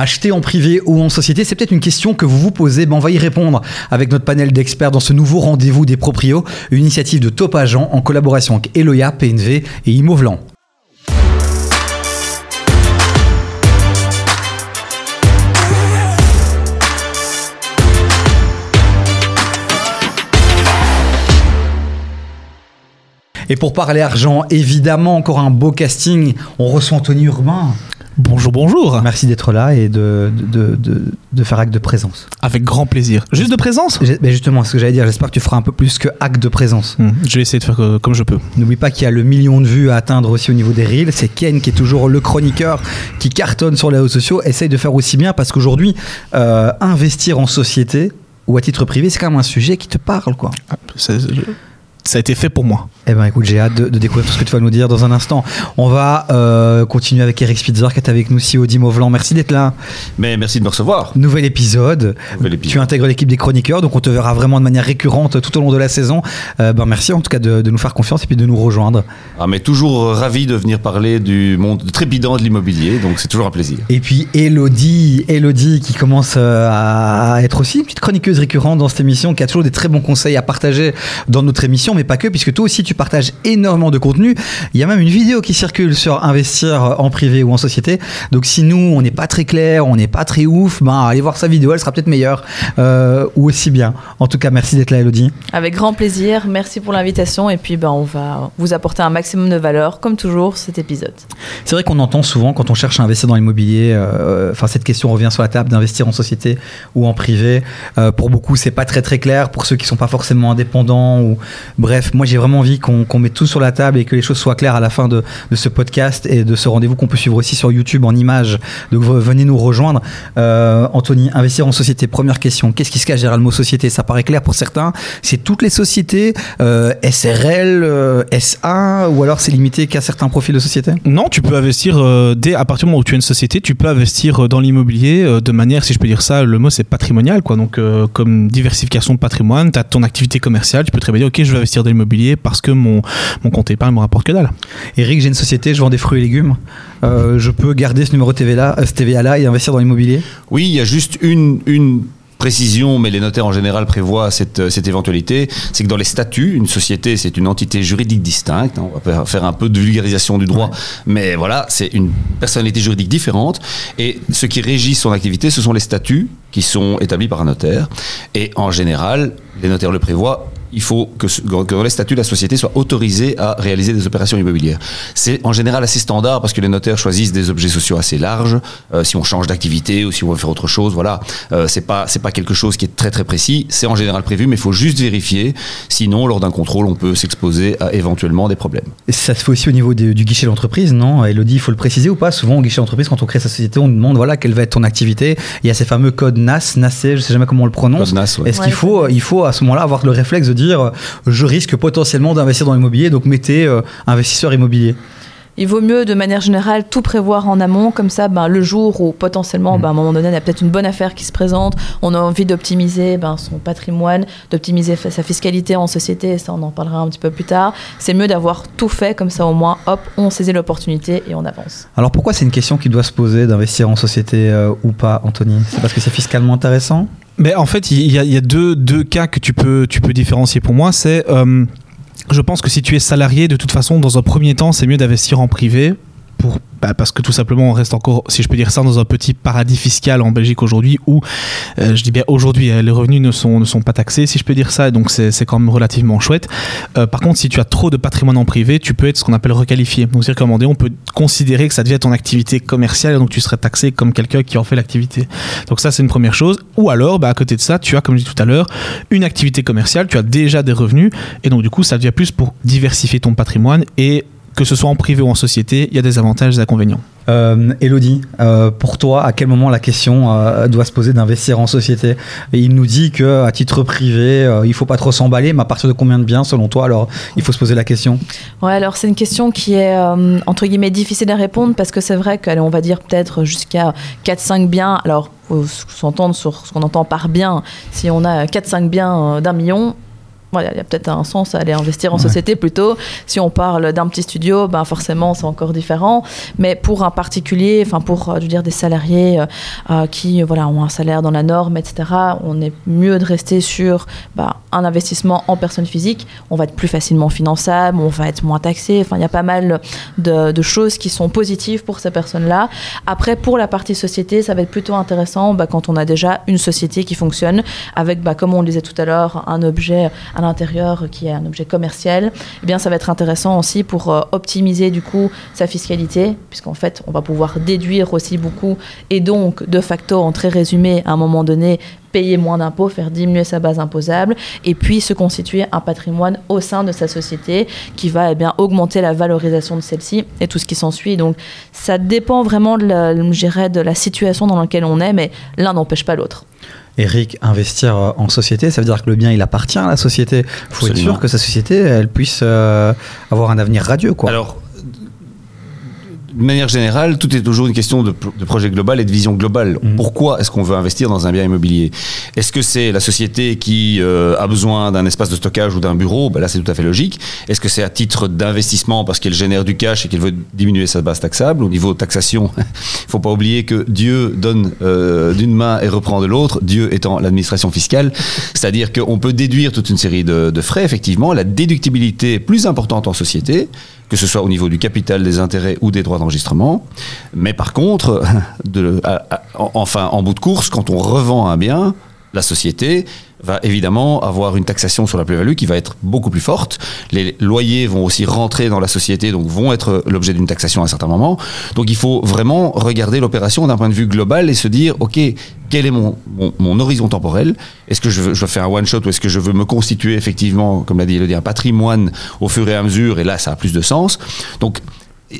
Acheter en privé ou en société, c'est peut-être une question que vous vous posez. Ben, on va y répondre avec notre panel d'experts dans ce nouveau rendez-vous des proprios, une initiative de Top Agent en collaboration avec Eloya, PNV et Imovlan. Et pour parler argent, évidemment, encore un beau casting. On reçoit Anthony Urbain. Bonjour, bonjour. Merci d'être là et de, de, de, de, faire acte de présence. Avec grand plaisir. Juste de présence Mais Justement, ce que j'allais dire, j'espère que tu feras un peu plus que acte de présence. Hmm, je vais essayer de faire comme je peux. N'oublie pas qu'il y a le million de vues à atteindre aussi au niveau des reels. C'est Ken qui est toujours le chroniqueur qui cartonne sur les réseaux sociaux. Essaye de faire aussi bien parce qu'aujourd'hui, euh, investir en société ou à titre privé, c'est quand même un sujet qui te parle. quoi. Ah, ça a été fait pour moi. Eh ben écoute, j'ai hâte de, découvrir tout ce que tu vas nous dire dans un instant. On va euh, continuer avec Eric Spitzer qui est avec nous, CEO d'Imovlan. Merci d'être là. Mais merci de me recevoir. Nouvel épisode. Tu intègres l'équipe des chroniqueurs, donc on te verra vraiment de manière récurrente tout au long de la saison. Euh, ben merci en tout cas de, nous faire confiance et puis de nous rejoindre. Ah mais toujours ravi de venir parler du monde trépidant de l'immobilier, donc c'est toujours un plaisir. Et puis Elodie, Elodie qui commence euh, à être aussi une petite chroniqueuse récurrente dans cette émission, qui a toujours des très bons conseils à partager dans notre émission, mais pas que, puisque toi aussi tu partage énormément de contenu. Il y a même une vidéo qui circule sur investir en privé ou en société. Donc si nous, on n'est pas très clair, on n'est pas très ouf, ben, allez voir sa vidéo, elle sera peut-être meilleure euh, ou aussi bien. En tout cas, merci d'être là, Elodie. Avec grand plaisir. Merci pour l'invitation. Et puis, ben, on va vous apporter un maximum de valeur, comme toujours, cet épisode. C'est vrai qu'on entend souvent quand on cherche à investir dans l'immobilier, euh, enfin cette question revient sur la table d'investir en société ou en privé. Euh, pour beaucoup, c'est pas très très clair. Pour ceux qui sont pas forcément indépendants ou bref, moi j'ai vraiment envie qu'on met tout sur la table et que les choses soient claires à la fin de, ce podcast et de ce rendez-vous qu'on peut suivre aussi sur YouTube en images. Donc venez nous rejoindre. Euh, Anthony, investir en société, première question. Qu'est-ce qui se cache derrière le mot société? Ça paraît clair pour certains. C'est toutes les sociétés, euh, SRL, euh, SA, ou alors c'est limité qu'à certains profils de société? Non, tu peux investir dès à partir du moment où tu as une société, tu peux investir dans l'immobilier de manière, si je peux dire ça, le mot c'est patrimonial, quoi. Donc comme diversification de patrimoine, tu as ton activité commerciale, tu peux bien dire ok, je vais investir dans l'immobilier parce que mon, mon compte épargne me rapporte que dalle. Eric, j'ai une société, je vends des fruits et légumes. Euh, je peux garder ce numéro TVA là, TVA là et investir dans l'immobilier? Oui, il y a juste une, une précision, mais les notaires en général prévoient cette, cette éventualité, c'est que dans les statuts, une société, c'est une entité juridique distincte. On va faire un peu de vulgarisation du droit, mais voilà, c'est une personnalité juridique différente. Et ce qui régit son activité, ce sont les statuts qui sont établis par un notaire. Et en général, les notaires le prévoient, il faut que, dans les statuts de la société soit autorisé à réaliser des opérations immobilières. C'est en général assez standard parce que les notaires choisissent des objets sociaux assez larges. Euh, si on change d'activité ou si on veut faire autre chose, voilà, euh, c'est pas pas quelque chose qui est très très précis. C'est en général prévu, mais il faut juste vérifier. Sinon, lors d'un contrôle, on peut s'exposer à éventuellement des problèmes. Ça se fait aussi au niveau du guichet d'entreprise, non? Elodie, il faut le préciser ou pas? Souvent au guichet d'entreprise, quand on crée sa société, on demande voilà quelle va être ton activité. Il y a ces fameux codes NAS, NACE, je sais jamais comment on le prononce. Est-ce qu'il faut il faut à ce moment-là avoir le réflexe de dire euh, je risque potentiellement d'investir dans l'immobilier, donc mettez euh, investisseur immobilier il vaut mieux de manière générale tout prévoir en amont, comme ça ben, le jour où potentiellement mm. ben, à un moment donné on a peut-être une bonne affaire qui se présente, on a envie d'optimiser ben, son patrimoine, d'optimiser sa fiscalité en société, ça on en parlera un petit peu plus tard, c'est mieux d'avoir tout fait comme ça au moins, hop, on saisit l'opportunité et on avance. Alors pourquoi c'est une question qui doit se poser d'investir en société euh, ou pas Anthony? C'est parce que c'est fiscalement intéressant? Mais en fait, il y a, deux, deux, cas que tu peux, tu peux différencier pour moi. C'est, euh, je pense que si tu es salarié, de toute façon, dans un premier temps, c'est mieux d'investir en privé bah, parce que tout simplement on reste encore, si je peux dire ça, dans un petit paradis fiscal en Belgique aujourd'hui où, euh, je dis bien aujourd'hui, hein, les revenus ne sont, pas taxés, si je peux dire ça, donc c'est quand même relativement chouette. Euh, par contre, si tu as trop de patrimoine en privé, tu peux être ce qu'on appelle requalifié. Donc c'est recommandé, on peut considérer que ça devient ton activité commerciale et donc tu serais taxé comme quelqu'un qui en fait l'activité. Donc ça c'est une première chose. Ou alors, bah, à côté de ça, tu as, comme je dis tout à l'heure, une activité commerciale, tu as déjà des revenus et donc du coup ça devient plus pour diversifier ton patrimoine et que ce soit en privé ou en société, il y a des avantages et des inconvénients. Euh, Elodie, euh, pour toi, à quel moment la question euh, doit se poser d'investir en société? Il nous dit que à titre privé, euh, il faut pas trop s'emballer, mais à partir de combien de biens, selon toi, alors il faut se poser la question? Ouais, alors c'est une question qui est entre guillemets difficile à répondre parce que c'est vrai qu'on va dire peut-être jusqu'à 4-5 biens. Alors, faut s'entendre sur ce qu'on entend par bien. Si on a 4-5 biens d'un million, voilà, il y a peut-être un sens à aller investir en Ouais. société plutôt. Si on parle d'un petit studio, ben forcément c'est encore différent. Mais pour un particulier, enfin pour, euh, je veux dire, des salariés euh, euh, qui, voilà, ont un salaire dans la norme, etc. On est mieux de rester sur ben, un investissement en personne physique. On va être plus facilement finançable, on va être moins taxé. Enfin, il y a pas mal de, de choses qui sont positives pour ces personnes-là. Après, pour la partie société, ça va être plutôt intéressant bah, quand on a déjà une société qui fonctionne avec, bah, comme on le disait tout à l'heure, un objet à l'intérieur qui est un objet commercial. Eh bien, ça va être intéressant aussi pour euh, optimiser du coup sa fiscalité, puisqu'en fait, on va pouvoir déduire aussi beaucoup et donc, de facto, en très résumé, à un moment donné, payer moins d'impôts, faire diminuer sa base imposable, et puis se constituer un patrimoine au sein de sa société qui va eh bien, augmenter la valorisation de celle-ci et tout ce qui s'ensuit. Donc ça dépend vraiment de la, de la situation dans laquelle on est, mais l'un n'empêche pas l'autre. Eric, investir euh, en société, ça veut dire que le bien, il appartient à la société. Il faut être sûr que sa société, elle puisse euh, avoir un avenir radieux. Quoi. Alors, de manière générale, tout est toujours une question de, de projet global et de vision globale. Mhm. Pourquoi est-ce qu'on veut investir dans un bien immobilier? Est-ce que c'est la société qui euh, a besoin d'un espace de stockage ou d'un bureau? Ben Là, c'est tout à fait logique. Est-ce que c'est à titre d'investissement parce qu'elle génère du cash et qu'elle veut diminuer sa base taxable? Au niveau taxation, il faut pas oublier que Dieu donne euh, d'une main et reprend de l'autre, Dieu étant l'administration fiscale. C'est-à-dire qu'on peut déduire toute une série de, de frais, effectivement. La déductibilité est plus importante en société que ce soit au niveau du capital, des intérêts ou des droits d'enregistrement. Mais par contre, enfin, en bout de course, quand on revend un bien, la société va évidemment avoir une taxation sur la plus-value qui va être beaucoup plus forte. Les loyers vont aussi rentrer dans la société, donc vont être l'objet d'une taxation à un certain moment. Donc il faut vraiment regarder l'opération d'un point de vue global et se dire, OK, quel est mon horizon temporel? Est-ce que je, veux, je veux faire un one-shot ou est-ce que je veux me constituer effectivement, comme l'a dit Elodie, un patrimoine au fur et à mesure? Et là, ça a plus de sens. Donc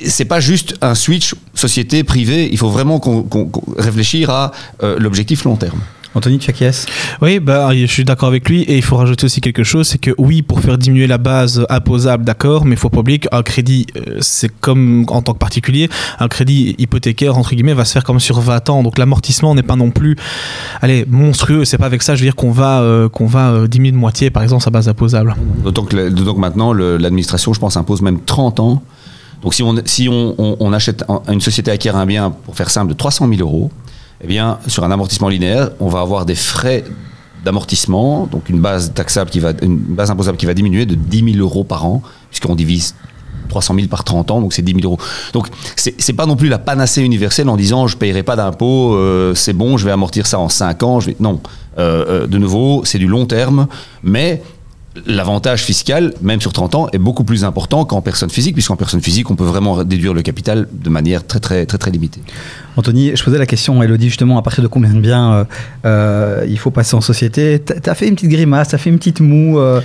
c'est pas juste un switch société privée. Il faut vraiment qu'on qu'on réfléchir à euh, l'objectif long terme. Anthony, tu acquiesces Oui, bah, je suis d'accord avec lui et il faut rajouter aussi quelque chose, c'est que oui, pour faire diminuer la base imposable, d'accord, mais il faut pas oublier qu'un crédit, euh, c'est comme en tant que particulier, un crédit hypothécaire, entre guillemets, va se faire comme sur 20 ans, donc l'amortissement n'est pas non plus, allez, monstrueux, c'est pas avec ça, je veux dire qu'on va, euh, qu'on va euh, diminuer de moitié, par exemple, sa base imposable. D'autant que, que maintenant, l'administration, je pense, impose même 30 ans. Donc si on, si on, on- on achète, un- une société acquiert un bien, pour faire simple, de 300 000 euros, eh bien, sur un amortissement linéaire, on va avoir des frais d'amortissement, donc une base taxable qui va, une base imposable qui va diminuer de 10 000 euros par an, puisqu'on divise 300 000 par 30 ans, donc c'est 10 000 euros. Donc c'est pas non plus la panacée universelle en disant je payerai pas d'impôts, euh, c'est bon, je vais amortir ça en 5 ans. Je vais... Non, Euh, euh, de nouveau, c'est du long terme, mais l'avantage fiscal, même sur 30 ans, est beaucoup plus important qu'en personne physique, puisqu'en personne physique, on peut vraiment déduire le capital de manière très très très très limitée. Anthony, je posais la question à Elodie justement à partir de combien de biens euh, euh, il faut passer en société. T'as fait une petite grimace, t'as fait une petite moue. euh,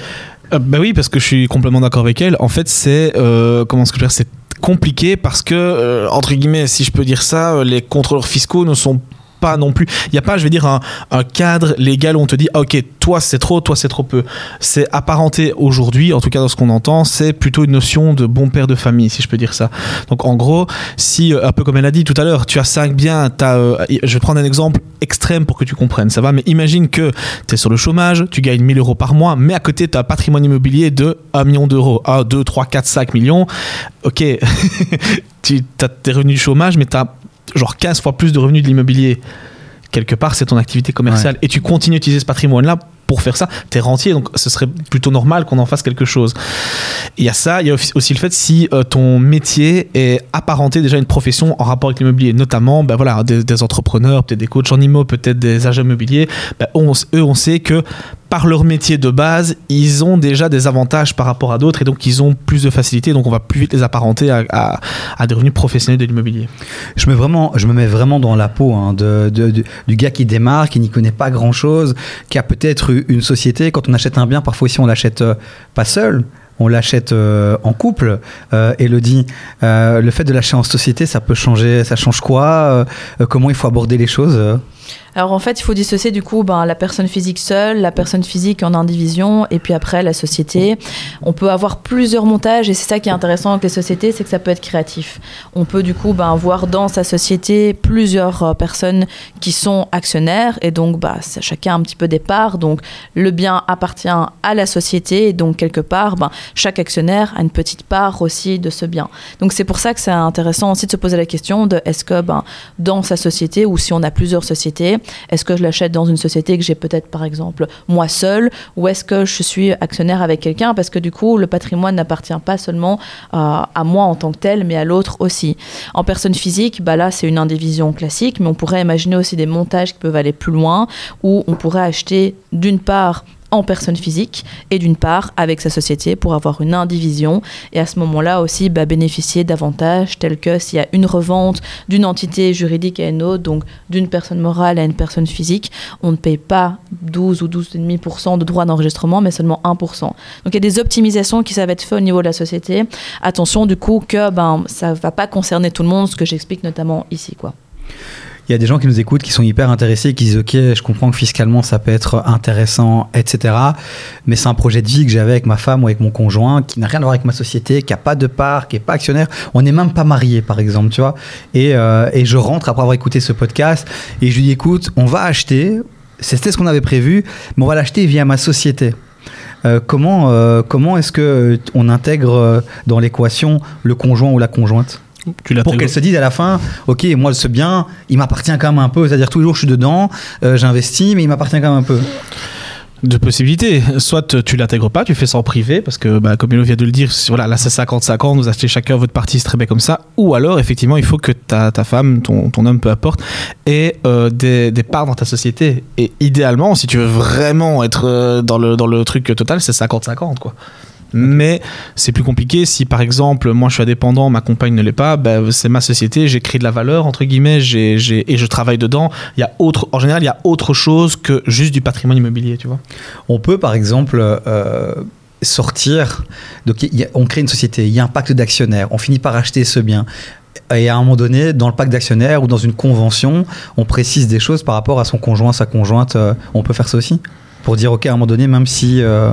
Euh, bah oui, parce que je suis complètement d'accord avec elle. En fait, c'est euh, comment est-ce que je veux dire, c'est compliqué parce que euh, entre guillemets, si je peux dire ça, les contrôleurs fiscaux ne sont pas non plus. Il n'y a pas, je vais dire, un, cadre légal où on te dit, ok, toi c'est trop, toi c'est trop peu. C'est apparenté aujourd'hui, en tout cas dans ce qu'on entend, c'est plutôt une notion de bon père de famille, si je peux dire ça. Donc en gros, si, euh, un peu comme elle a dit tout à l'heure, tu as cinq biens, t'as, euh, je vais prendre un exemple extrême pour que tu comprennes, ça va, mais imagine que tu es sur le chômage, tu gagnes 1000 euros par mois, mais à côté, tu as un patrimoine immobilier de 1 million d'euros. 1, 2, 3, 4, 5 millions. Ok, tu as tes revenus du chômage, mais tu as genre 15 fois plus de revenus de l'immobilier. Quelque part, c'est ton activité commerciale. Et tu continues à utiliser ce patrimoine-là pour faire ça. Tu es rentier, donc ce serait plutôt normal qu'on en fasse quelque chose. Il y a ça, il y a aussi le fait si euh, ton métier est apparenté déjà à une profession en rapport avec l'immobilier, notamment ben voilà, des, entrepreneurs, peut-être des coachs en immo, peut-être des agents immobiliers. On- eux, on sait que par leur métier de base, ils ont déjà des avantages par rapport à d'autres et donc ils ont plus de facilité. Donc on va plus vite les apparenter à, des revenus professionnels de l'immobilier. Je me, je me mets vraiment dans la peau hein, de- du gars qui démarre, qui n'y connaît pas grand-chose, qui a peut-être eu une société. Quand on achète un bien, parfois ici on l'achète euh, pas seul. On l'achète euh, en couple, euh, Elodie. Euh, le fait de l'acheter en société, ça peut changer. Ça change quoi? Comment il faut aborder les choses? Alors en fait, il faut dissocier du coup ben, la personne physique seule, la personne physique en indivision, et puis après la société. On peut avoir plusieurs montages, et c'est ça qui est intéressant avec les sociétés, c'est que ça peut être créatif. On peut du coup ben, voir dans sa société plusieurs euh, personnes qui sont actionnaires, et donc bah, ça- chacun a un petit peu des parts. Donc le bien appartient à la société, et donc quelque part, ben, chaque actionnaire a une petite part aussi de ce bien. Donc c'est pour ça que c'est intéressant aussi de se poser la question de est-ce que ben, dans sa société, ou si on a plusieurs sociétés, est-ce que je l'achète dans une société que j'ai peut-être par exemple moi seul, ou est-ce que je suis actionnaire avec quelqu'un Parce que du coup, le patrimoine n'appartient pas seulement à moi en tant que tel, mais à l'autre aussi. En personne physique, bah là c'est une indivision classique, mais on pourrait imaginer aussi des montages qui peuvent aller plus loin, où on pourrait acheter d'une part en personne physique et d'une part avec sa société pour avoir une indivision et à ce moment-là aussi bah, bénéficier d'avantages tels que s'il y a une revente d'une entité juridique à une autre, donc d'une personne morale à une personne physique, on ne paye pas 12 ou 12,5% de droits d'enregistrement, mais seulement 1%. Donc il y a des optimisations qui savent être faites au niveau de la société. Attention du coup que ben, ça ne va pas concerner tout le monde, ce que j'explique notamment ici. Quoi. Il y a des gens qui nous écoutent, qui sont hyper intéressés, qui disent Ok, je comprends que fiscalement ça peut être intéressant, etc. Mais c'est un projet de vie que j'avais avec ma femme ou avec mon conjoint qui n'a rien à voir avec ma société, qui n'a pas de part, qui n'est pas actionnaire. On n'est même pas marié, par exemple, tu vois. Et, euh, et je rentre après avoir écouté ce podcast et je lui dis Écoute, on va acheter, c'était ce qu'on avait prévu, mais on va l'acheter via ma société. Euh, comment euh, comment est-ce que on intègre dans l'équation le conjoint ou la conjointe? Tu pour qu'elle se dise à la fin, ok, moi ce bien, il m'appartient quand même un peu. C'est-à-dire tous les jours je suis dedans, euh, j'investis, mais il m'appartient quand même un peu. Deux possibilités. Soit tu l'intègres pas, tu fais ça en privé, parce que, bah, comme Milo vient de le dire, voilà, là c'est 50-50, vous achetez chacun votre partie, c'est très bien comme ça. Ou alors, effectivement, il faut que ta, ta femme, ton, ton homme, peu importe, ait euh, des, des parts dans ta société. Et idéalement, si tu veux vraiment être euh, dans, le, dans le truc total, c'est 50-50, quoi. Mais c'est plus compliqué si par exemple moi je suis indépendant, ma compagne ne l'est pas, ben, c'est ma société, j'ai créé de la valeur entre guillemets, j'ai, j'ai- et je travaille dedans. Il y a autre, en général il y a autre chose que juste du patrimoine immobilier, tu vois. On peut par exemple euh, sortir, donc il y a- on crée une société, il y a un pacte d'actionnaires, on finit par acheter ce bien. Et à un moment donné, dans le pacte d'actionnaires ou dans une convention, on précise des choses par rapport à son conjoint, sa conjointe. euh, on peut faire ça aussi Pour dire, ok, à un moment donné, même si. euh,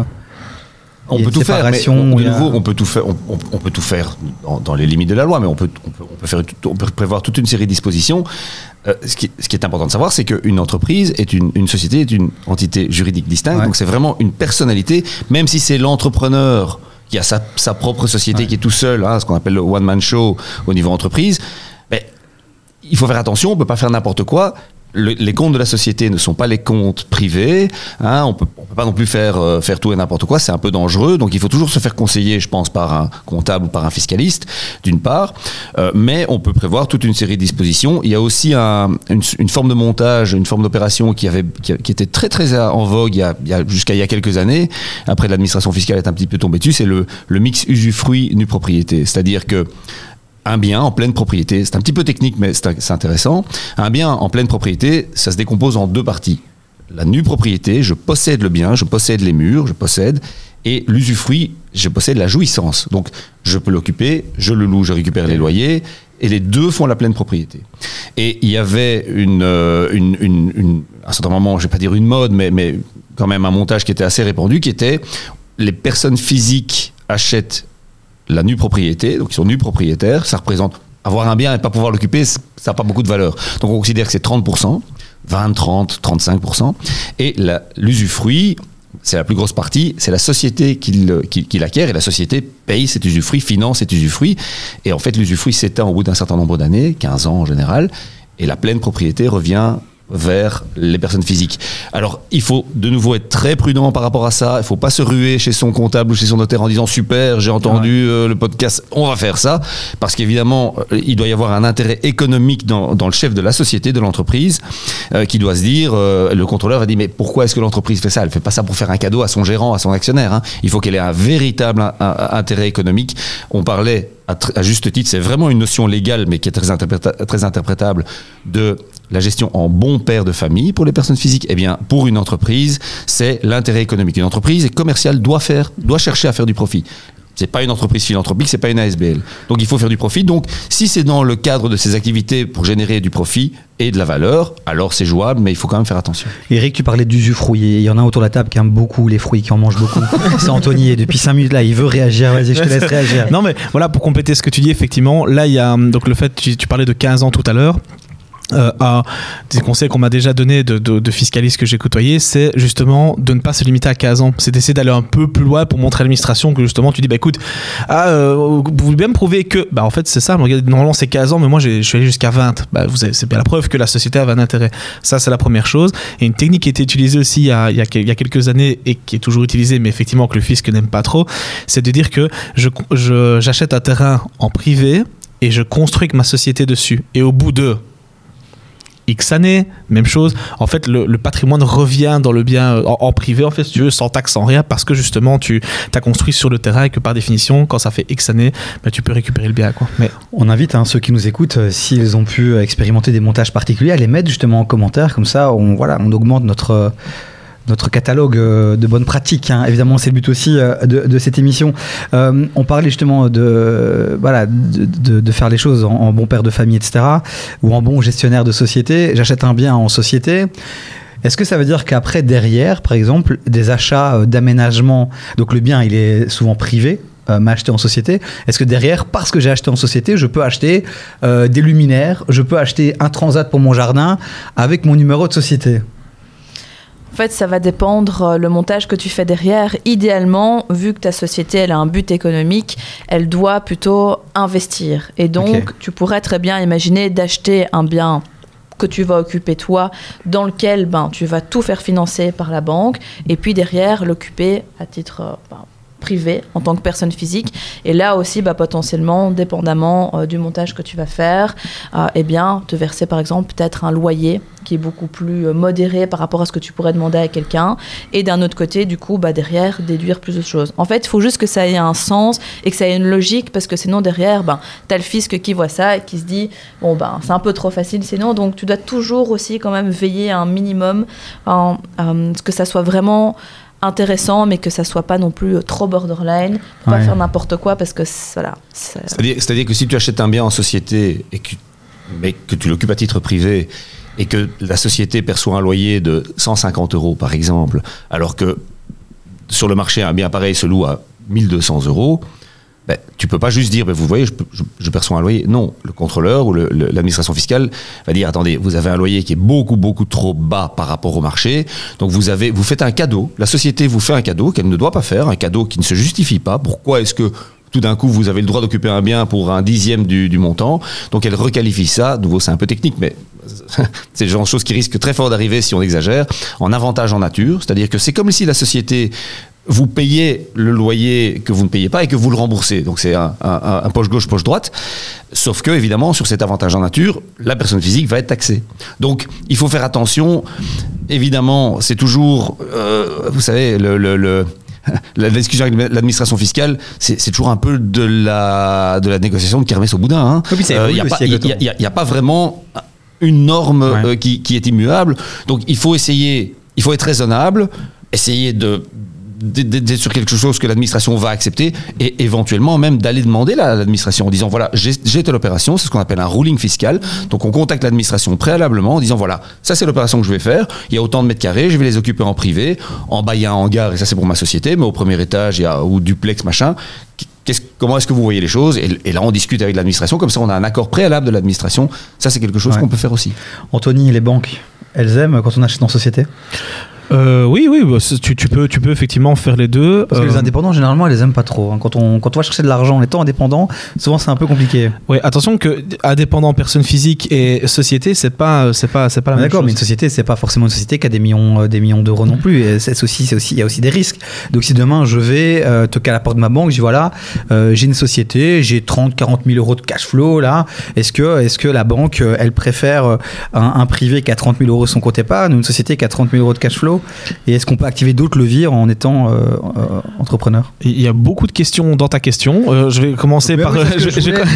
On peut tout faire, mais on, de a- on peut tout faire, on, on- on peut tout faire dans, dans les limites de la loi, mais on peut, on peut, on peut faire, tout- on peut prévoir toute une série de dispositions. Euh, ce, qui, ce qui est important de savoir, c'est qu'une entreprise est une, une société, est une entité juridique distincte, Ouais. donc c'est vraiment une personnalité, même si c'est l'entrepreneur qui a sa, sa propre société, Ouais. qui est tout seul, hein, ce qu'on appelle le one man show au niveau entreprise. Mais il faut faire attention, on peut pas faire n'importe quoi. Le- les comptes de la société ne sont pas les comptes privés. Hein, on peut, on peut pas non plus faire euh, faire tout et n'importe quoi. C'est un peu dangereux. Donc il faut toujours se faire conseiller, je pense, par un comptable ou par un fiscaliste, d'une part. Euh, mais on peut prévoir toute une série de dispositions. Il y a aussi un- une, une forme de montage, une forme d'opération qui avait qui, qui était très très en vogue il y a, jusqu'à il y a quelques années. Après l'administration fiscale est un petit peu tombée dessus. C'est le, le mix usufruit nu propriété. C'est-à-dire que un bien en pleine propriété, c'est un petit peu technique, mais c'est intéressant. Un bien en pleine propriété, ça se décompose en deux parties. La nue propriété, je possède le bien, je possède les murs, je possède, et l'usufruit, je possède la jouissance. Donc, je peux l'occuper, je le loue, je récupère les loyers, et les deux font la pleine propriété. Et il y avait une, euh, à un certain moment, je vais pas dire une mode, mais quand même un montage qui était assez répandu, qui était les personnes physiques achètent la nue propriété, donc ils sont nus propriétaires, ça représente avoir un bien et pas pouvoir l'occuper, ça n'a pas beaucoup de valeur. Donc on considère que c'est 30%, 20, 30, 35%. Et l'usufruit, c'est la plus grosse partie, c'est la société qui, qui- qui l'acquiert et la société paye cet usufruit, finance cet usufruit. Et en fait, l'usufruit s'éteint au bout d'un certain nombre d'années, 15 ans en général, et la pleine propriété revient vers les personnes physiques. Alors, il faut de nouveau être très prudent par rapport à ça. Il ne faut pas se ruer chez son comptable ou chez son notaire en disant super, j'ai entendu euh, le podcast, on va faire ça, parce qu'évidemment, euh, il doit y avoir un intérêt économique dans, dans le chef de la société, de l'entreprise, euh, qui doit se dire, euh, le contrôleur va dire mais pourquoi est-ce que l'entreprise fait ça? Elle fait pas ça pour faire un cadeau à son gérant, à son actionnaire. hein. Il faut qu'elle ait un véritable un- un- intérêt économique. On parlait à, juste titre, c'est vraiment une notion légale, mais qui est très, interpréta- très interprétable, de la gestion en bon père de famille pour les personnes physiques. Eh bien, pour une entreprise, c'est l'intérêt économique. Une entreprise commerciale doit faire, doit chercher à faire du profit. C'est pas une entreprise philanthropique, c'est pas une ASBL. Donc il faut faire du profit. Donc si c'est dans le cadre de ces activités pour générer du profit et de la valeur, alors c'est jouable, mais il faut quand même faire attention. Eric, tu parlais d'usufruit. Il y en a autour de la table qui aiment beaucoup les fruits, qui en mangent beaucoup. c'est Anthony. Et depuis 5 minutes là, il veut réagir. Vas-y, je te laisse réagir. Non, mais voilà, pour compléter ce que tu dis, effectivement, là, il y a donc le fait, tu, tu parlais de 15 ans tout à l'heure. Euh, à des conseils qu'on m'a déjà donné de, fiscalistes que j'ai côtoyés, c'est justement de ne pas se limiter à 15 ans. C'est d'essayer d'aller un peu plus loin pour montrer à l'administration que justement tu dis, bah écoute, ah, euh, vous voulez bien me prouver que, bah en fait c'est ça, normalement c'est 15 ans, mais moi je suis allé jusqu'à 20. Bah, c'est bien la preuve que la société avait un intérêt. Ça c'est la première chose. Et une technique qui a été utilisée aussi il y a, il y a, quelques années et qui est toujours utilisée, mais effectivement que le fisc n'aime pas trop, c'est de dire que j'achète je, j'achète un terrain en privé et je construis ma société dessus. Et au bout de X années, même chose. En fait, le, patrimoine revient dans le bien en, en, privé, en fait, si tu veux, sans taxe, sans rien, parce que justement, tu as construit sur le terrain et que par définition, quand ça fait X années, bah, tu peux récupérer le bien. Mais... On invite hein, ceux qui nous écoutent, euh, s'ils ont pu expérimenter des montages particuliers, à les mettre justement en commentaire, comme ça, on, voilà, on augmente notre notre catalogue de bonnes pratiques. Hein. Évidemment, c'est le but aussi de, de cette émission. Euh, on parlait justement de, voilà, de, faire les choses en, bon père de famille, etc., ou en bon gestionnaire de société. J'achète un bien en société. Est-ce que ça veut dire qu'après, derrière, par exemple, des achats d'aménagement, donc le bien, il est souvent privé, euh, m'a acheté en société Est-ce que derrière, parce que j'ai acheté en société, je peux acheter euh, des luminaires, je peux acheter un transat pour mon jardin avec mon numéro de société? En fait, ça va dépendre euh, le montage que tu fais derrière. Idéalement, vu que ta société elle a un but économique, elle doit plutôt investir. Et donc, okay. tu pourrais très bien imaginer d'acheter un bien que tu vas occuper toi, dans lequel ben, tu vas tout faire financer par la banque, et puis derrière l'occuper à titre ben, privé en tant que personne physique. Et là aussi, bah, potentiellement, dépendamment euh, du montage que tu vas faire, euh, eh bien, te verser par exemple peut-être un loyer qui est beaucoup plus euh, modéré par rapport à ce que tu pourrais demander à quelqu'un. Et d'un autre côté, du coup, bah, derrière, déduire plus de choses. En fait, il faut juste que ça ait un sens et que ça ait une logique parce que sinon, derrière, ben, tu as le fisc qui voit ça et qui se dit, bon, ben, c'est un peu trop facile sinon. Donc, tu dois toujours aussi quand même veiller à un minimum, en, euh, que ça soit vraiment intéressant, mais que ça soit pas non plus trop borderline, pas ouais. faire n'importe quoi parce que voilà. C'est-à-dire que si tu achètes un bien en société et que, mais que tu l'occupes à titre privé et que la société perçoit un loyer de 150 euros par exemple, alors que sur le marché un bien pareil se loue à 1200 euros, ben, tu peux pas juste dire, ben, vous voyez, je, perçois un loyer. Non, le contrôleur ou l'administration fiscale va dire, attendez, vous avez un loyer qui est beaucoup, beaucoup trop bas par rapport au marché. Donc vous, avez, vous faites un cadeau. La société vous fait un cadeau qu'elle ne doit pas faire, un cadeau qui ne se justifie pas. Pourquoi est-ce que tout d'un coup, vous avez le droit d'occuper un bien pour un dixième du, montant? Donc elle requalifie ça. De nouveau, c'est un peu technique, mais c'est le genre de choses qui risque très fort d'arriver si on exagère, en avantage en nature. C'est-à-dire que c'est comme si la société vous payez le loyer que vous ne payez pas et que vous le remboursez. Donc c'est un, un, un, poche gauche, poche droite. Sauf que, évidemment, sur cet avantage en nature, la personne physique va être taxée. Donc il faut faire attention. Évidemment, c'est toujours, euh, vous savez, le, le, le la discussion avec l'administration fiscale, c'est toujours un peu de la, de la négociation de kermesse au boudin. Hein. Il n'y euh, a, a, a, pas vraiment une norme ouais. euh, qui, qui, est immuable. Donc il faut essayer, il faut être raisonnable, essayer de d'être sur quelque chose que l'administration va accepter et éventuellement même d'aller demander à l'administration en disant voilà j'ai telle opération c'est ce qu'on appelle un ruling fiscal. Donc on contacte l'administration préalablement en disant voilà ça c'est l'opération que je vais faire. Il y a autant de mètres carrés je vais les occuper en privé en bas il y a un hangar et ça c'est pour ma société mais au premier étage il y a ou duplex machin. Est comment est-ce que vous voyez les choses? Et, et, là on discute avec l'administration comme ça on a un accord préalable de l'administration. Ça c'est quelque chose ouais. qu'on peut faire aussi. Anthony les banques elles aiment quand on achète en société? Euh, oui, oui, bah, tu, tu, peux, tu peux effectivement faire les deux. Parce que euh... les indépendants, généralement, ils les aiment pas trop. Hein. Quand, on, quand on va chercher de l'argent en étant indépendant, souvent c'est un peu compliqué. Oui, attention que indépendant, personne physique et société, c'est pas, c'est pas, c'est pas la même chose. D'accord, mais une société, c'est pas forcément une société qui a des millions, euh, des millions d'euros non plus. Et c'est aussi, c'est aussi, il y a aussi des risques. Donc si demain je vais euh, toquer à la porte de ma banque, je dis voilà, euh, j'ai une société, j'ai 30, 40 000 euros de cash flow là. Est-ce que, est-ce que la banque, elle préfère un, un privé qui a 30 000 euros son côté pas, une société qui a 30 000 euros de cash flow? Et est-ce qu'on peut activer d'autres leviers en étant euh, euh, entrepreneur? Il y a beaucoup de questions dans ta question. Euh, je vais commencer Mais par. oui, je-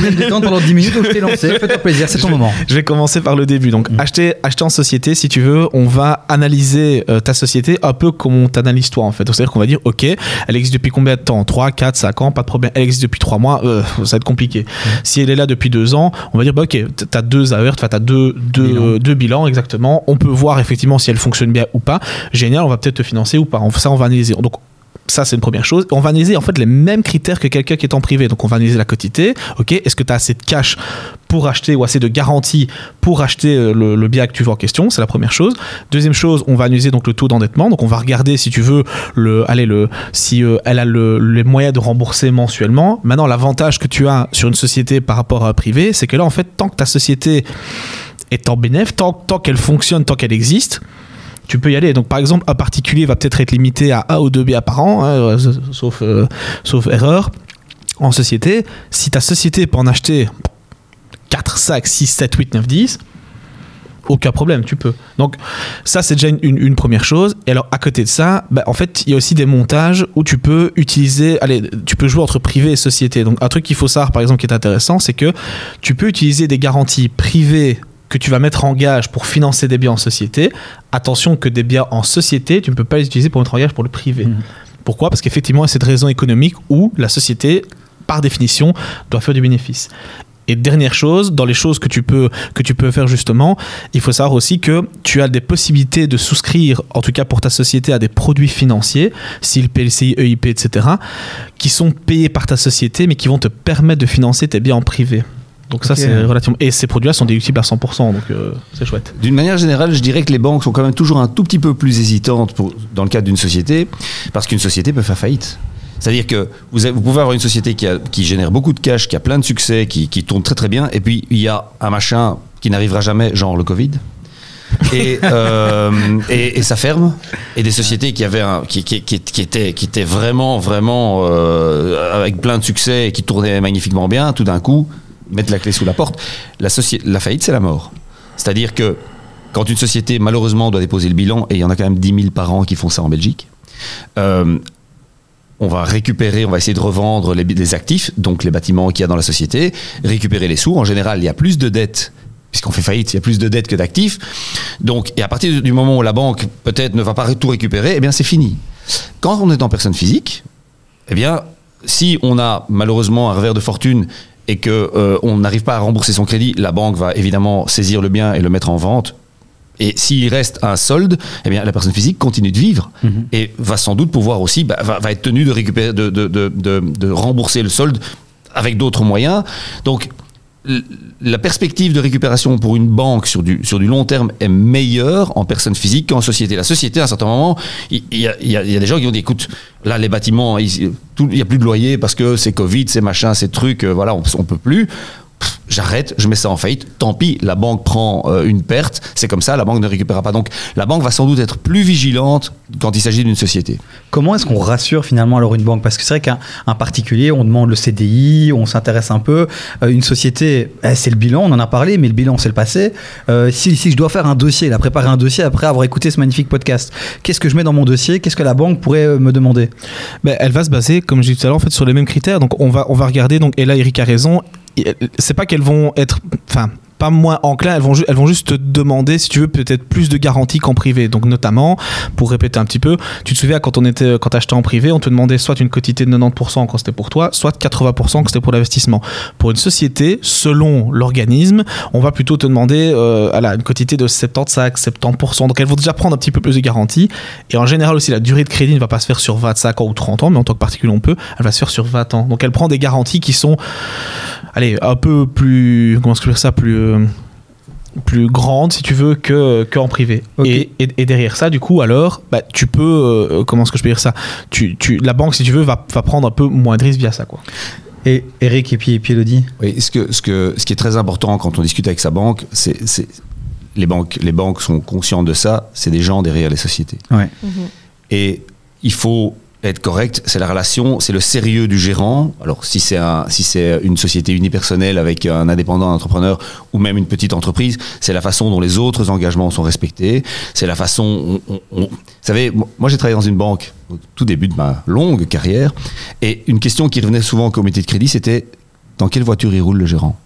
me détendre pendant 10 minutes, donc je t'ai lancé. Fais-toi plaisir, c'est ton moment. Je vais commencer par le début. Donc, Mm. acheter, acheter en société, si tu veux, on va analyser ta société un peu comme on t'analyse toi, en fait. C'est-à-dire qu'on va dire, OK, elle existe depuis combien de temps? 3, 4, 5 ans, pas de problème. Elle existe depuis 3 mois, euh, ça va être compliqué. Mm. Si elle est là depuis 2 ans, on va dire, bah, OK, tu as deux AER, tu as deux, deux, Bilan. euh, deux bilans, exactement. On peut voir effectivement si elle fonctionne bien ou pas. Génial, on va peut-être te financer ou pas. Ça, on va analyser. Donc, ça, c'est une première chose. On va analyser en fait les mêmes critères que quelqu'un qui est en privé. Donc, on va analyser la quotité. Ok, est-ce que tu as assez de cash pour acheter ou assez de garantie pour acheter euh, le, le bien que tu veux en question? C'est la première chose. Deuxième chose, on va analyser donc le taux d'endettement. Donc, on va regarder si tu veux le, allez, le, si euh, elle a le- les moyens de rembourser mensuellement. Maintenant, l'avantage que tu as sur une société par rapport à un privé, c'est que là, en fait, tant que ta société est en bénéfice, tant, tant qu'elle fonctionne, tant qu'elle existe, tu peux y aller. Donc, par exemple, un particulier va peut-être être limité à 1 ou 2 biens par an, sauf, euh, sauf erreur. En société, si ta société peut en acheter 4, 5, 6, 7, 8, 9, 10, aucun problème, tu peux. Donc, ça, c'est déjà une première chose. Et alors, à côté de ça, bah, en fait, il y a aussi des montages où tu peux utiliser, allez, tu peux jouer entre privé et société. Donc, un truc qu'il faut savoir, par exemple, qui est intéressant, c'est que tu peux utiliser des garanties privées que tu vas mettre en gage pour financer des biens en société. Attention que des biens en société, tu ne peux pas les utiliser pour mettre en gage pour le privé. Mhm. Pourquoi? Parce qu'effectivement, a cette raison économique où la société, par définition, doit faire du bénéfice. Et dernière chose, dans les choses que tu peux que tu peux faire justement, il faut savoir aussi que tu as des possibilités de souscrire, en tout cas pour ta société, à des produits financiers, s'il PLCI, EIP, etc., qui sont payés par ta société, mais qui vont te permettre de financer tes biens en privé. Donc ça, c'est relativement. Et ces produits-là sont déductibles à 100%, donc euh, c'est chouette. D'une manière générale, je dirais que les banques sont quand même toujours un tout petit peu plus hésitantes pour, dans le cadre d'une société, parce qu'une société peut faire faillite. C'est-à-dire que vous, avez- vous pouvez avoir une société qui, a- qui génère beaucoup de cash, qui a plein de succès, qui, qui tourne très très bien, et puis il y a un machin qui n'arrivera jamais, genre le Covid. Et, euh, et, et ça ferme. Et des sociétés qui avaient un, qui, qui, qui, qui étaient, qui étaient vraiment, vraiment euh, avec plein de succès et qui tournaient magnifiquement bien, tout d'un coup, mettre la clé sous la porte. La, la faillite, c'est la mort. C'est-à-dire que quand une société, malheureusement, doit déposer le bilan, et il y en a quand même 10 000 par an qui font ça en Belgique, euh, on va récupérer, on va essayer de revendre les, les actifs, donc les bâtiments qu'il y a dans la société, récupérer les sous. En général, il y a plus de dettes, puisqu'on fait faillite, il y a plus de dettes que d'actifs. Donc, et à partir du moment où la banque peut-être ne va pas tout récupérer, eh bien, c'est fini. Quand on est en personne physique, eh bien, si on a malheureusement un revers de fortune et que euh, on n'arrive pas à rembourser son crédit, la banque va évidemment saisir le bien et le mettre en vente. Et s'il reste un solde, eh bien, la personne physique continue de vivre Mhm. et va sans doute pouvoir aussi, bah, va, va être tenue de récupérer, de, de, de, de, rembourser le solde avec d'autres moyens. Donc, la perspective de récupération pour une banque sur du, sur du long terme est meilleure en personne physique qu'en société. La société, à un certain moment, il y, a, y y a des gens qui ont dit, écoute, là, les bâtiments, il n'y a plus de loyer parce que c'est Covid, c'est machin, c'est trucs, euh, voilà, on ne peut plus. J'arrête, je mets ça en faillite. Tant pis, la banque prend euh, une perte. C'est comme ça, la banque ne récupérera pas. Donc, la banque va sans doute être plus vigilante quand il s'agit d'une société. Comment est-ce qu'on rassure finalement alors une banque? Parce que c'est vrai qu'un un particulier, on demande le CDI, on s'intéresse un peu. Euh, une société, eh, c'est le bilan, on en a parlé, mais le bilan c'est le passé. Euh, si, si je dois faire un dossier, là, préparer un dossier après avoir écouté ce magnifique podcast, qu'est-ce que je mets dans mon dossier? Qu'est-ce que la banque pourrait euh, me demander? Ben, elle va se baser, comme j'ai dit tout à l'heure, en fait, sur les mêmes critères. Donc, on va, on va regarder. Donc, et là, Eric a raison. C'est pas qu'elles vont être, enfin, moins enclins. Elles vont, juste te demander, si tu veux, peut-être plus de garanties qu'en privé. Donc, notamment, pour répéter un petit peu, tu te souviens quand on était, quand t'achetais en privé, on te demandait soit une quotité de 90% quand c'était pour toi, soit 80% quand c'était pour l'investissement. Pour une société, selon l'organisme, on va plutôt te demander, euh, voilà, une quotité de 75, 70%. Donc, elles vont déjà prendre un petit peu plus de garanties. Et en général aussi, la durée de crédit ne va pas se faire sur 25 ans ou 30 ans, mais en tant que particulier, on peut. Elle va se faire sur 20 ans. Donc elle prend des garanties qui sont, allez, un peu plus, comment est-ce dire ça, plus, euh, plus grandes, si tu veux, que qu'en privé. Et, et- et derrière ça, du coup, alors, bah, tu peux, euh, comment est-ce que je peux dire ça? Tu, tu, La banque, si tu veux, va, va prendre un peu moins de risques via ça, quoi. Et Eric et puis, et puis Elodie? Oui, ce, que, ce, que, ce qui est très important quand on discute avec sa banque, c'est c'est- les banques, les banques sont conscientes de ça, c'est des gens derrière les sociétés. Ouais. Mhm. Et il faut être correct, c'est la relation, c'est le sérieux du gérant. Alors si c'est un, si c'est une société unipersonnelle avec un indépendant, un entrepreneur ou même une petite entreprise, c'est la façon dont les autres engagements sont respectés. C'est la façon, on- vous savez, moi j'ai travaillé dans une banque au tout début de ma longue carrière, et une question qui revenait souvent au comité de crédit, c'était dans quelle voiture il roule le gérant?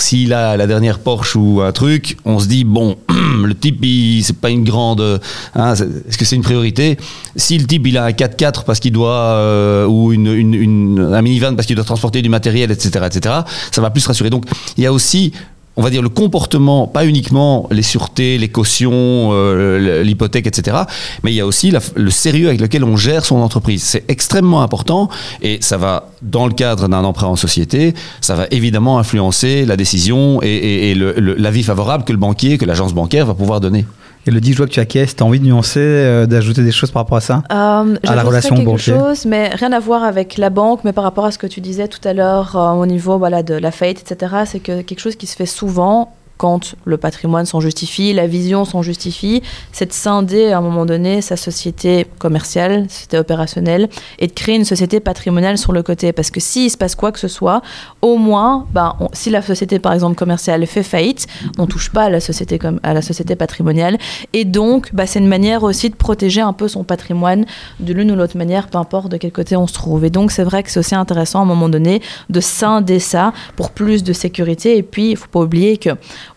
S'il a la dernière Porsche ou un truc, on se dit bon, le type, c'est pas une grande. hein, Est-ce que c'est une priorité? Si le type, il a un 4x4 parce qu'il doit euh, ou une, un minivan parce qu'il doit transporter du matériel, etc., etc., ça va plus rassurer. Donc, il y a aussi. On va dire le comportement, pas uniquement les sûretés, les cautions, euh, l'hypothèque, etc. Mais il y a aussi le sérieux avec lequel on gère son entreprise. C'est extrêmement important et ça va, dans le cadre d'un emprunt en société, ça va évidemment influencer la décision et, et- l'avis favorable que le banquier, que l'agence bancaire va pouvoir donner. Et le dit, je vois que tu acquiesces, tu as envie de nuancer, euh, d'ajouter des choses par rapport à ça? Euh, À la relation quelque banquier. chose, mais rien à voir avec la banque, mais par rapport à ce que tu disais tout à l'heure euh, au niveau voilà, de la faillite, etc. C'est que quelque chose qui se fait souvent quand le patrimoine s'en justifie, la vision s'en justifie, c'est de scinder à un moment donné sa société commerciale, société opérationnelle, et de créer une société patrimoniale sur le côté. Parce que s'il se passe quoi que ce soit, au moins, ben, on- si la société par exemple commerciale fait faillite, on touche pas à la société, comme, à la société patrimoniale. Et donc, bah, c'est une manière aussi de protéger un peu son patrimoine de l'une ou l'autre manière, peu importe de quel côté on se trouve. Et donc, c'est vrai que c'est aussi intéressant à un moment donné de scinder ça pour plus de sécurité. Et puis, il faut pas oublier que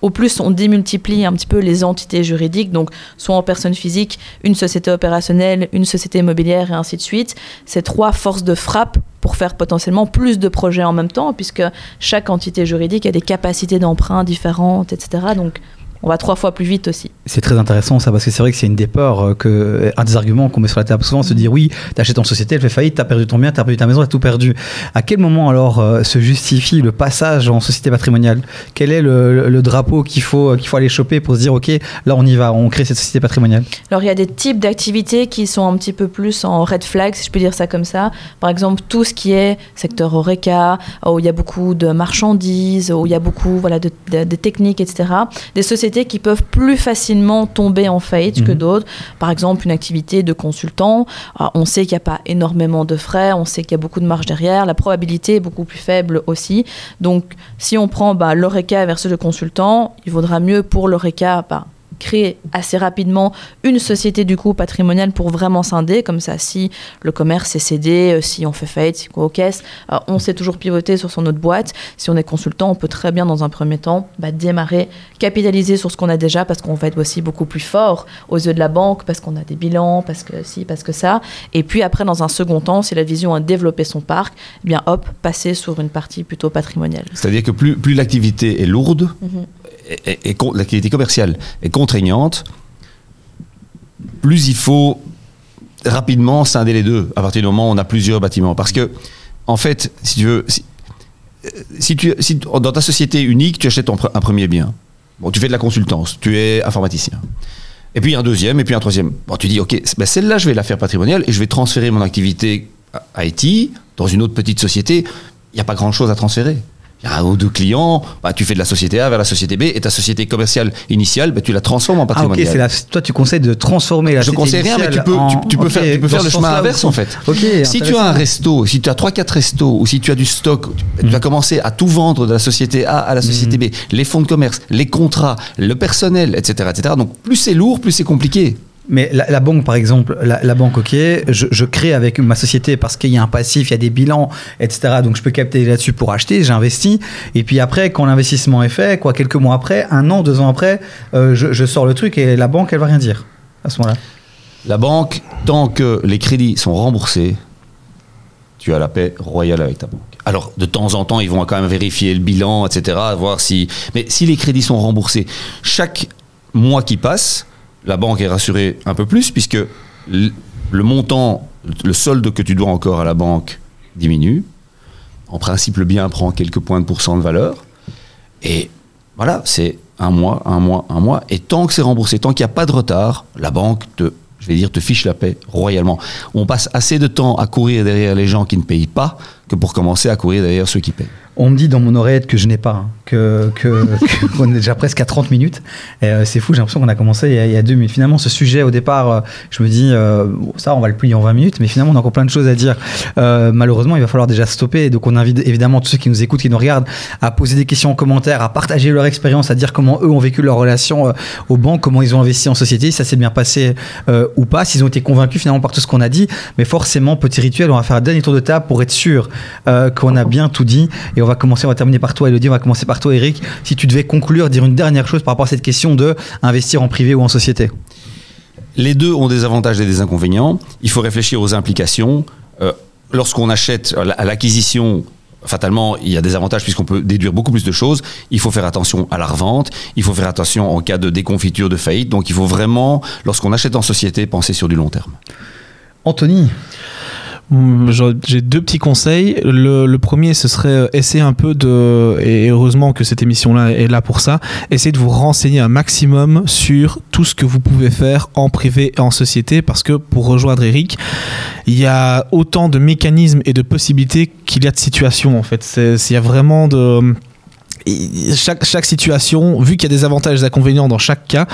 au plus on démultiplie un petit peu les entités juridiques, donc soit en personne physique, une société opérationnelle, une société immobilière et ainsi de suite, c'est trois forces de frappe pour faire potentiellement plus de projets en même temps, puisque chaque entité juridique a des capacités d'emprunt différentes, etc. Donc, on va trois fois plus vite aussi. C'est très intéressant ça, parce que c'est vrai que c'est une des peurs, euh, que, un des arguments qu'on met sur la table souvent, se dire oui, t'achètes en société, elle fait faillite, t'as perdu ton bien, t'as perdu ta maison, t'as tout perdu. À quel moment alors euh, se justifie le passage en société patrimoniale? Quel est le, le- le drapeau qu'il faut, qu'il faut aller choper pour se dire ok, là on y va, on crée cette société patrimoniale? Alors il y a des types d'activités qui sont un petit peu plus en red flag, si je peux dire ça comme ça. Par exemple, tout ce qui est secteur Horeca, où il y a beaucoup de marchandises, où il y a beaucoup voilà, de, de- de techniques, etc. Des sociétés qui peuvent plus facilement tomber en faillite que Mhm. d'autres. Par exemple, une activité de consultant, ah, on sait qu'il n'y a pas énormément de frais, on sait qu'il y a beaucoup de marge derrière, la probabilité est beaucoup plus faible aussi. Donc si on prend bah, l'Oreca versus le consultant, il vaudra mieux pour l'Oreca bah, créer assez rapidement une société du coup patrimoniale pour vraiment scinder, comme ça si le commerce est cédé, euh, si on fait faillite, si quoi aux caisses, euh, on sait toujours pivoter sur son autre boîte. Si on est consultant, on peut très bien dans un premier temps bah, démarrer, capitaliser sur ce qu'on a déjà parce qu'on va être aussi beaucoup plus fort aux yeux de la banque, parce qu'on a des bilans, parce que si, parce que ça. Et puis après, dans un second temps, si la vision a développé son parc, eh bien hop, passer sur une partie plutôt patrimoniale. C'est-à-dire que plus, plus l'activité est lourde, Mhm. Et con- l'activité commerciale est contraignante, plus il faut rapidement scinder les deux à partir du moment où on a plusieurs bâtiments. Parce que, en fait, si tu veux, si, euh, tu, dans ta société unique, tu achètes un premier bien. Bon, tu fais de la consultance, tu es informaticien. Et puis un deuxième, et puis un troisième. Bon, tu dis, OK, ben celle-là, je vais la faire patrimoniale et je vais transférer mon activité à IT dans une autre petite société. Il n'y a pas grand-chose à transférer. Il y a un ou deux clients, bah, tu fais de la société A vers la société B, et ta société commerciale initiale, bah, tu la transformes en Ah ok, patrimoniale. la, toi tu conseilles de transformer la je société conseille rien, mais tu peux, tu, en- peux faire, tu peux dans faire ce le chemin inverse en fait. Si tu as un resto, si tu as 3-4 restos, ou si tu as du stock, tu, tu vas commencer à tout vendre de la société A à la société B, les fonds de commerce, les contrats, le personnel, etc. etc. Donc plus c'est lourd, plus c'est compliqué. Mais la, banque, par exemple, la, banque, ok, je, je crée avec ma société parce qu'il y a un passif, il y a des bilans, etc. Donc je peux capter là-dessus pour acheter, j'investis. Et puis après, quand l'investissement est fait, quoi, quelques mois après, un an, deux ans après, euh, je, je sors le truc et la banque, elle va rien dire à ce moment-là. La banque, tant que les crédits sont remboursés, tu as la paix royale avec ta banque. Alors, de temps en temps, ils vont quand même vérifier le bilan, etc., voir si. Mais si les crédits sont remboursés, chaque mois qui passe, la banque est rassurée un peu plus, puisque le montant, le solde que tu dois encore à la banque diminue. En principe, le bien prend quelques points de pourcent de valeur. Et voilà, c'est un mois, un mois, un mois. Et tant que c'est remboursé, tant qu'il n'y a pas de retard, la banque te, je vais dire, te fiche la paix royalement. On passe assez de temps à courir derrière les gens qui ne payent pas que pour commencer à courir derrière ceux qui payent. On me dit dans mon oreillette que je n'ai pas, hein, que que- qu'on est déjà presque à 30 minutes. Et, euh, c'est fou, j'ai l'impression qu'on a commencé il y a, il y a deux minutes. Finalement, ce sujet, au départ, euh, je me dis, euh, ça, on va le plier en 20 minutes, mais finalement, on a encore plein de choses à dire. Malheureusement, il va falloir déjà stopper. Donc, on invite évidemment tous ceux qui nous écoutent, qui nous regardent, à poser des questions en commentaire, à partager leur expérience, à dire comment eux ont vécu leur relation aux banques, comment ils ont investi en société, si ça s'est bien passé ou pas, s'ils ont été convaincus finalement par tout ce qu'on a dit. Mais forcément, petit rituel, on va faire un dernier tour de table pour être sûr qu'on a bien tout dit. Et on va commencer, on va terminer par toi, Elodie, on va commencer par toi, Eric. Si tu devais conclure, dire une dernière chose par rapport à cette question de investir en privé ou en société. Les deux ont des avantages et des inconvénients. Il faut réfléchir aux implications. Euh, Lorsqu'on achète à la- à l'acquisition, fatalement, il y a des avantages puisqu'on peut déduire beaucoup plus de choses. Il faut faire attention à la revente. Il faut faire attention en cas de déconfiture, de faillite. Donc il faut vraiment, lorsqu'on achète en société, penser sur du long terme. Anthony, J'ai deux petits conseils. Le, premier, ce serait euh, essayer un peu de, et heureusement que cette émission-là est là pour ça, essayer de vous renseigner un maximum sur tout ce que vous pouvez faire en privé et en société, parce que pour rejoindre Eric, il y a autant de mécanismes et de possibilités qu'il y a de situations en fait. Il y a vraiment de et chaque, chaque situation, vu qu'il y a des avantages et des inconvénients dans chaque cas,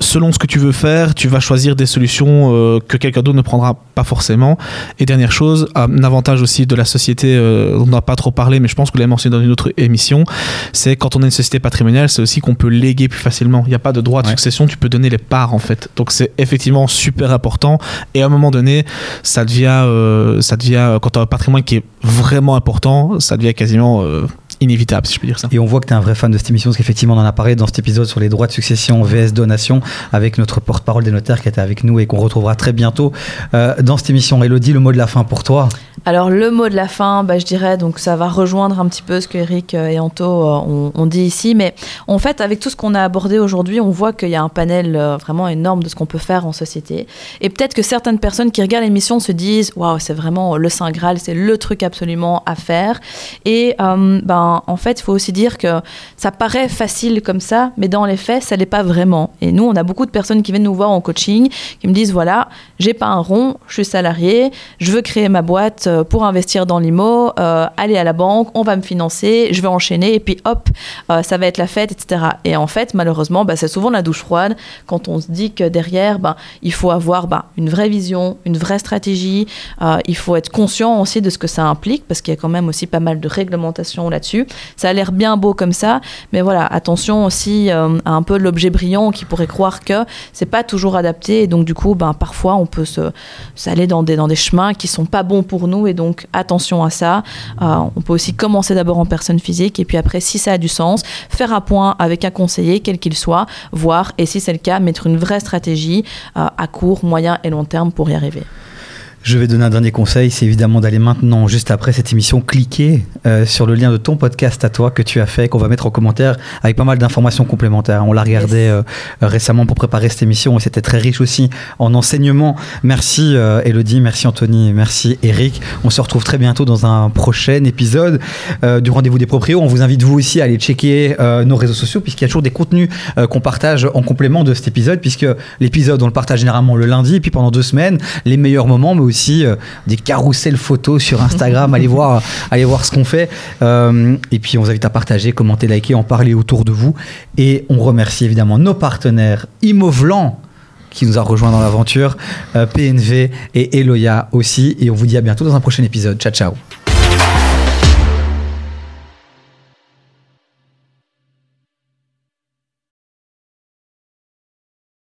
selon ce que tu veux faire, tu vas choisir des solutions euh, que quelqu'un d'autre ne prendra pas forcément. Et dernière chose, un avantage aussi de la société, euh, on n'a pas trop parlé, mais je pense que vous l'avez mentionné dans une autre émission, c'est quand on a une société patrimoniale, c'est aussi qu'on peut léguer plus facilement. Il n'y a pas de droit de Ouais. succession, tu peux donner les parts en fait. Donc c'est effectivement super important. Et à un moment donné, ça devient, euh, ça devient quand tu as un patrimoine qui est vraiment important, ça devient quasiment inévitable, si je peux dire ça. Et on voit que tu es un vrai fan de cette émission, parce qu'effectivement, on en a parlé dans cet épisode sur les droits de succession VS donation avec notre porte-parole des notaires qui était avec nous et qu'on retrouvera très bientôt euh, dans cette émission. Elodie, le mot de la fin pour toi. Alors le mot de la fin, bah, je dirais, donc ça va rejoindre un petit peu ce que Eric euh, et Anto euh, ont, dit ici, mais en fait avec tout ce qu'on a abordé aujourd'hui, on voit qu'il y a un panel euh, vraiment énorme de ce qu'on peut faire en société. Et peut-être que certaines personnes qui regardent l'émission se disent, waouh, c'est vraiment le saint graal, c'est le truc absolument à faire. Et ben en fait, il faut aussi dire que ça paraît facile comme ça, mais dans les faits, ça l'est pas vraiment. Et nous, on a beaucoup de personnes qui viennent nous voir en coaching, qui me disent, voilà, j'ai pas un rond, je suis salarié, je veux créer ma boîte pour investir dans l'IMO, euh, aller à la banque, on va me financer, je vais enchaîner, et puis hop, euh, ça va être la fête, etc. Et en fait, malheureusement, bah, c'est souvent la douche froide quand on se dit que derrière, bah, il faut avoir bah, une vraie vision, une vraie stratégie, euh, il faut être conscient aussi de ce que ça implique, parce qu'il y a quand même aussi pas mal de réglementations là-dessus. Ça a l'air bien beau comme ça, mais voilà, attention aussi euh, à un peu l'objet brillant qui pourrait croire que c'est pas toujours adapté, et donc du coup, ben, parfois on peut se, s'aller dans des, dans des chemins qui sont pas bons pour nous, et donc attention à ça. Euh, on peut aussi commencer d'abord en personne physique, et puis après, si ça a du sens, faire un point avec un conseiller, quel qu'il soit, voir, et si c'est le cas, mettre une vraie stratégie euh, à court, moyen et long terme pour y arriver. Je vais donner un dernier conseil, c'est évidemment d'aller maintenant, juste après cette émission, cliquer euh, sur le lien de ton podcast à toi que tu as fait, qu'on va mettre en commentaire avec pas mal d'informations complémentaires. On l'a regardé Yes. euh, récemment pour préparer cette émission et c'était très riche aussi en enseignement. Merci euh, Elodie, merci Anthony, merci Eric. On se retrouve très bientôt dans un prochain épisode euh, du Rendez-vous des Proprios. On vous invite vous aussi à aller checker nos réseaux sociaux puisqu'il y a toujours des contenus qu'on partage en complément de cet épisode puisque l'épisode on le partage généralement le lundi et puis pendant deux semaines les meilleurs moments mais aussi euh, des carousels photos sur Instagram. Allez voir allez voir ce qu'on fait. Euh, et puis on vous invite à partager commenter liker en parler autour de vous. Et on remercie évidemment nos partenaires Imovlan qui nous a rejoint dans l'aventure euh, PNV et Eloya aussi. Et on vous dit à bientôt dans un prochain épisode. Ciao ciao